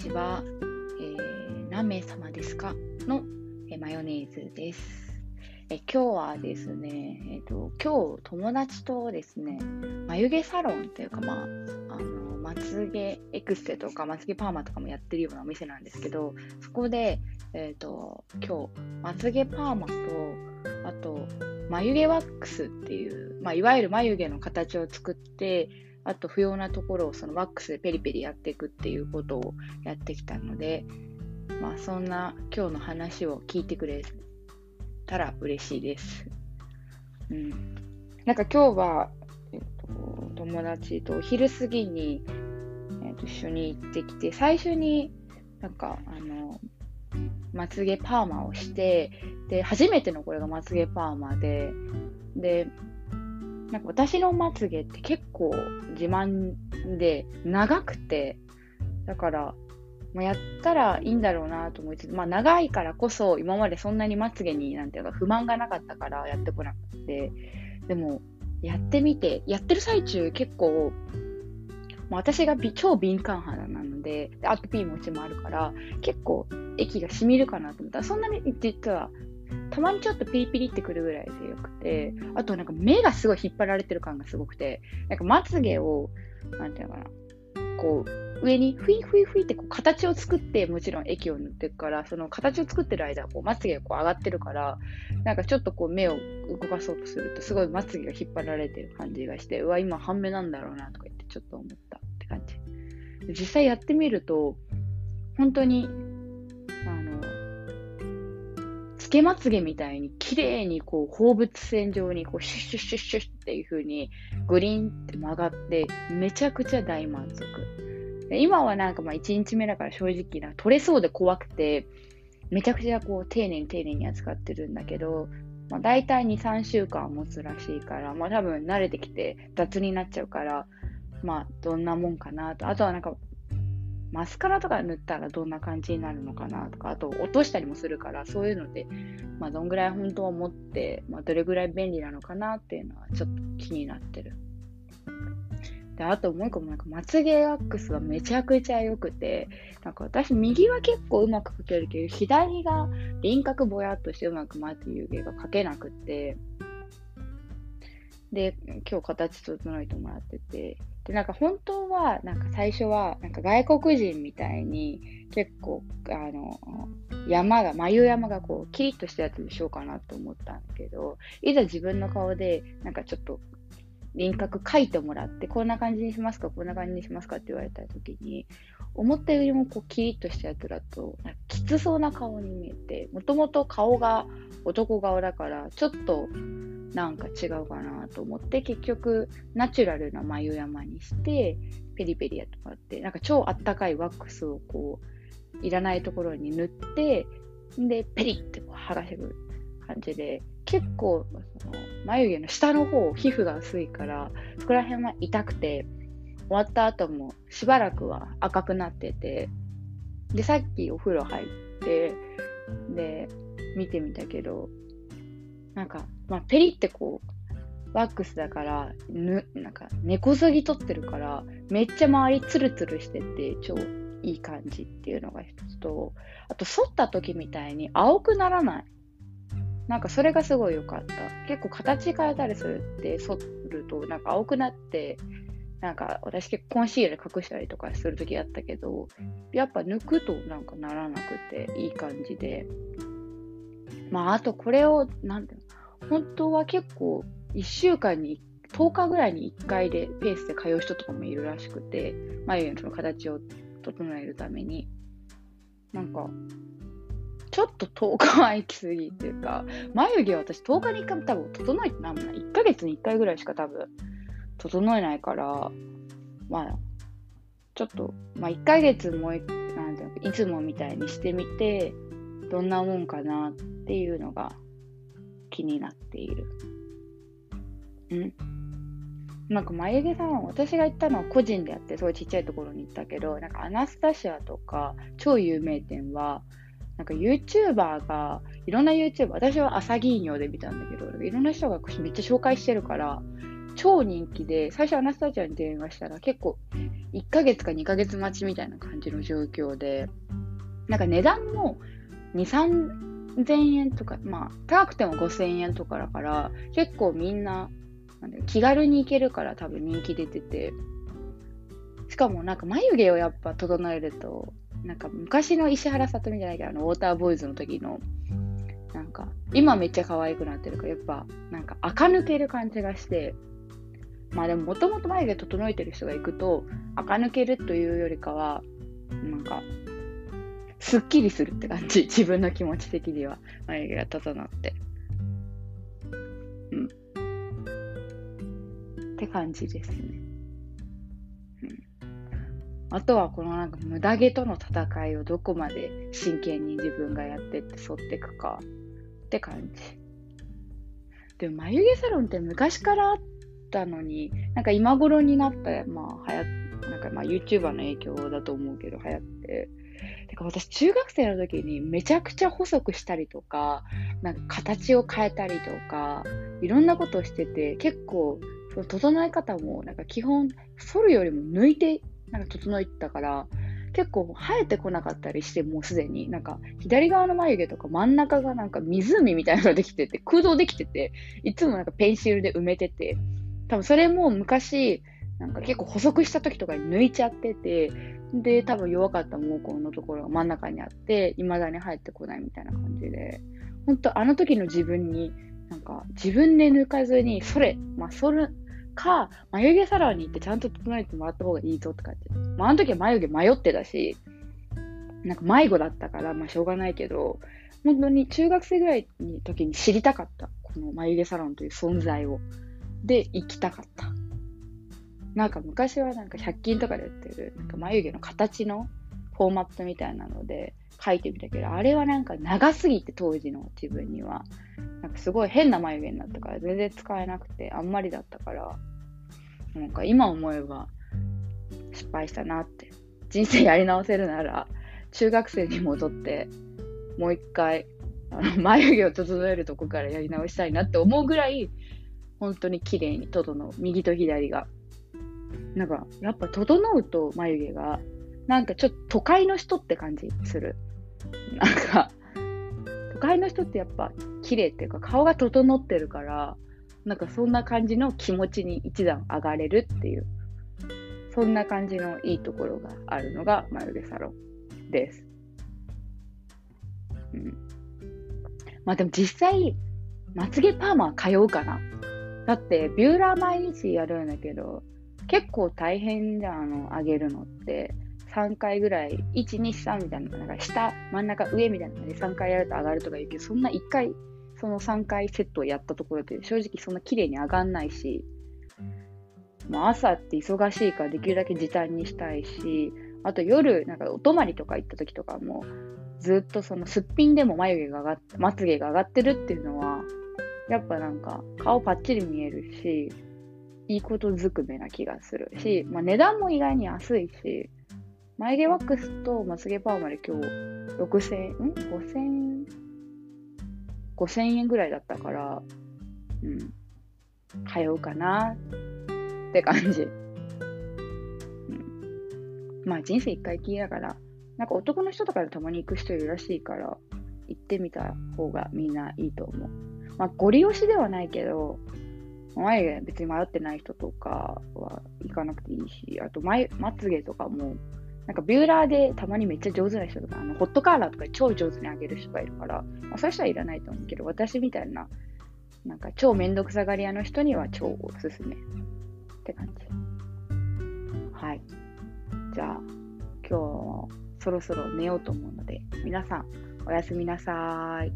ちは、えー、何名様ですか？の、えマヨネーズです。え今日はですね、えーと、今日友達とですね、眉毛サロンというか、まあ、あのまつげエクステとかまつげパーマとかもやってるようなお店なんですけど、そこで、えーと、今日、まつげパーマと、あと、眉毛ワックスっていう、まあ、いわゆる眉毛の形を作って、あと不要なところをそのワックスでペリペリやっていくっていうことをやってきたので、まあ、そんな今日の話を聞いてくれたら嬉しいです。うん、なんか今日は、えっと、友達とお昼過ぎに、えっと、一緒に行ってきて、最初になんかあのまつげパーマをして、で、初めてのこれがまつげパーマで、で、なんか私のまつげって結構自慢で長くて、だから、まあ、やったらいいんだろうなと思いつつ、まあ長いからこそ今までそんなにまつげになんていうか不満がなかったからやってこなくて、でもやってみて、やってる最中結構、まあ、私が超敏感肌なので、でアトピー持ちもあるから、結構液が染みるかなと思った。ら、そんなに実はたまにちょっとピリピリってくるぐらいでよくて、あとなんか目がすごい引っ張られてる感がすごくて、なんかまつげを、なんていうのかな、こう、上にふいふいふいってこう形を作って、もちろん液を塗っていくから、その形を作ってる間、こうまつげがこう上がってるから、なんかちょっとこう目を動かそうとすると、すごいまつげが引っ張られてる感じがして、うわ、今半目なんだろうなとか言ってちょっと思ったって感じ。実際やってみると、本当にけまつげみたいに綺麗にこう放物線上にこうシュッシュッシュッシュッっていう風にグリーンって曲がってめちゃくちゃ大満足。今はなんかまあ1日目だから正直な取れそうで怖くてめちゃくちゃこう丁寧に丁寧に扱ってるんだけど、まあ、大体2、3週間持つらしいから、まあ多分慣れてきて雑になっちゃうから、まあどんなもんかなと。あとはなんかマスカラとか塗ったらどんな感じになるのかなとか、あと落としたりもするから、そういうので、まあ、どんぐらい本当は思って、まあ、どれぐらい便利なのかなっていうのはちょっと気になってる。で、あともう一個もなんか、まつげワックスはめちゃくちゃ良くて、なんか私、右は結構うまく描けるけど、左が輪郭ぼやっとしてうまくまつげが描けなくて、で、今日形整えてもらってて、で、なんか本当は、なんか最初は、なんか外国人みたいに、結構、あの、山が、眉山がこう、キリッとしたやつにしようかなと思ったんだけど、いざ自分の顔で、なんかちょっと、輪郭書いてもらって、こんな感じにしますか、こんな感じにしますかって言われた時に、思ったよりもこうキリッとしたやつだと、きつそうな顔に見えて、もともと顔が男顔だから、ちょっとなんか違うかなと思って、結局、ナチュラルな眉山にして、ペリペリやってもらって、なんか超あったかいワックスをこう、いらないところに塗って、で、ペリってこう剥がせる感じで、結構、その眉毛の下の方、皮膚が薄いから、そこら辺は痛くて、終わった後もしばらくは赤くなってて、で、さっきお風呂入って、で、見てみたけど、なんか、まあ、ペリってこう、ワックスだから、ぬ、なんか、根こそぎ取ってるから、めっちゃ周りツルツルしてて、超いい感じっていうのが一つと、あと、反った時みたいに青くならない。なんかそれがすごい良かった。結構形変えたりするって、反るとなんか青くなって、なんか私結構コンシール隠したりとかするときあったけど、やっぱ抜くとなんかならなくていい感じで。まああとこれを、なんて、本当は結構1週間に10日ぐらいに1回でペースで通う人とかもいるらしくて、眉毛のその形を整えるために。なんか、ちょっと10日は行き過ぎっていうか、眉毛は私10日に1回多分整えてなんもない。1ヶ月に1回ぐらいしか多分整えないから、まあ、ちょっと、まあ、1ヶ月もなんていうのいつもみたいにしてみて、どんなもんかなっていうのが気になっている。うん。なんか眉毛さん、私が行ったのは個人でやって、すごいちっちゃいところに行ったけど、なんかアナスタシアとか、超有名店は、なんか YouTuber が、いろんな YouTuber、私は朝銀尿で見たんだけど、いろんな人がめっちゃ紹介してるから、超人気で、最初アナスタジアに電話したら結構、1ヶ月か2ヶ月待ちみたいな感じの状況で、なんか値段も2、3、3000円とか、まあ、高くても5000円とかだから、結構みんな、気軽に行けるから多分人気出てて、しかもなんか眉毛をやっぱ整えると、なんか昔の石原さとみじゃないけど、あの、ウォーターボーイズの時の、なんか、今めっちゃ可愛くなってるから、やっぱ、なんか、垢抜ける感じがして、まあでも、もともと眉毛整えてる人が行くと、垢抜けるというよりかは、なんか、すっきりするって感じ。自分の気持ち的には、眉毛が整って。うん。って感じですね。うんあとはこのなんか無駄毛との戦いをどこまで真剣に自分がやってって沿っていくかって感じ。でも眉毛サロンって昔からあったのに、なんか今頃になった、まあ流行なんかまあ YouTuber の影響だと思うけど流行って。てか私中学生の時にめちゃくちゃ細くしたりとか、なんか形を変えたりとか、いろんなことをしてて、結構その整え方もなんか基本反るよりも抜いてなんか整えてたから、結構生えてこなかったりして、もうすでに、なんか左側の眉毛とか真ん中がなんか湖みたいなのができてて、空洞できてて、いつもなんかペンシルで埋めてて、多分それも昔、なんか結構細くした時とかに抜いちゃってて、で、多分弱かった毛根のところが真ん中にあって、未だに生えてこないみたいな感じで、本当あの時の自分に、なんか自分で抜かずに、それ、まあ、それ、か、眉毛サロンに行ってちゃんと整えてもらった方がいいぞって感じ。まあ、あの時は眉毛迷ってたし、なんか迷子だったから、まあしょうがないけど、本当に中学生ぐらいの時に知りたかった。この眉毛サロンという存在を。で、行きたかった。なんか昔はなんか100均とかで売ってる、なんか眉毛の形のフォーマットみたいなので書いてみたけど、あれはなんか長すぎて当時の自分には。なんかすごい変な眉毛になったから全然使えなくてあんまりだったから、なんか今思えば失敗したなって。人生やり直せるなら、中学生に戻って、もう一回、あの眉毛を整えるとこからやり直したいなって思うぐらい、本当に綺麗に整う。右と左が。なんか、やっぱ整うと眉毛が、なんかちょっと都会の人って感じする。なんか、都会の人ってやっぱ綺麗っていうか顔が整ってるから、なんかそんな感じの気持ちに一段上がれるっていう、そんな感じのいいところがあるのが眉毛サロンです。うん。まあでも実際、まつげパーマは通うかな。だって、ビューラー毎日やるんだけど、結構大変じゃん、あの、上げるのって。3回ぐらい、1、2、3みたいな、なんか下、真ん中、上みたいなので3回やると上がるとか言うけど、そんな1回その3回セットをやったところで正直そんな綺麗に上がんないし、まあ、朝って忙しいからできるだけ時短にしたいし、あと夜、なんかお泊まりとか行った時とかも、ずっとそのすっぴんでも眉毛が上がって、まつげが上がってるっていうのは、やっぱなんか顔パッチリ見えるし、いいことずくめな気がするし、まあ、値段も意外に安いし、眉毛ワックスとまつげパーマで今日6000円、ん ?5000 円5000円ぐらいだったから、うん、通うかなって感じ。うん、まあ人生一回きりだから、なんか男の人とかでたまに行く人いるらしいから、行ってみた方がみんないいと思う。まあ、ご利用しではないけど、眉毛別に迷ってない人とかは行かなくていいし、あと眉まつげとかもなんかビューラーでたまにめっちゃ上手な人とか、あのホットカーラーとか超上手にあげる人がいるから、まあ、そういう人はいらないと思うけど、私みたいな、なんか超めんどくさがり屋の人には超おすすめって感じ。はい。じゃあ、今日そろそろ寝ようと思うので、皆さんおやすみなさい。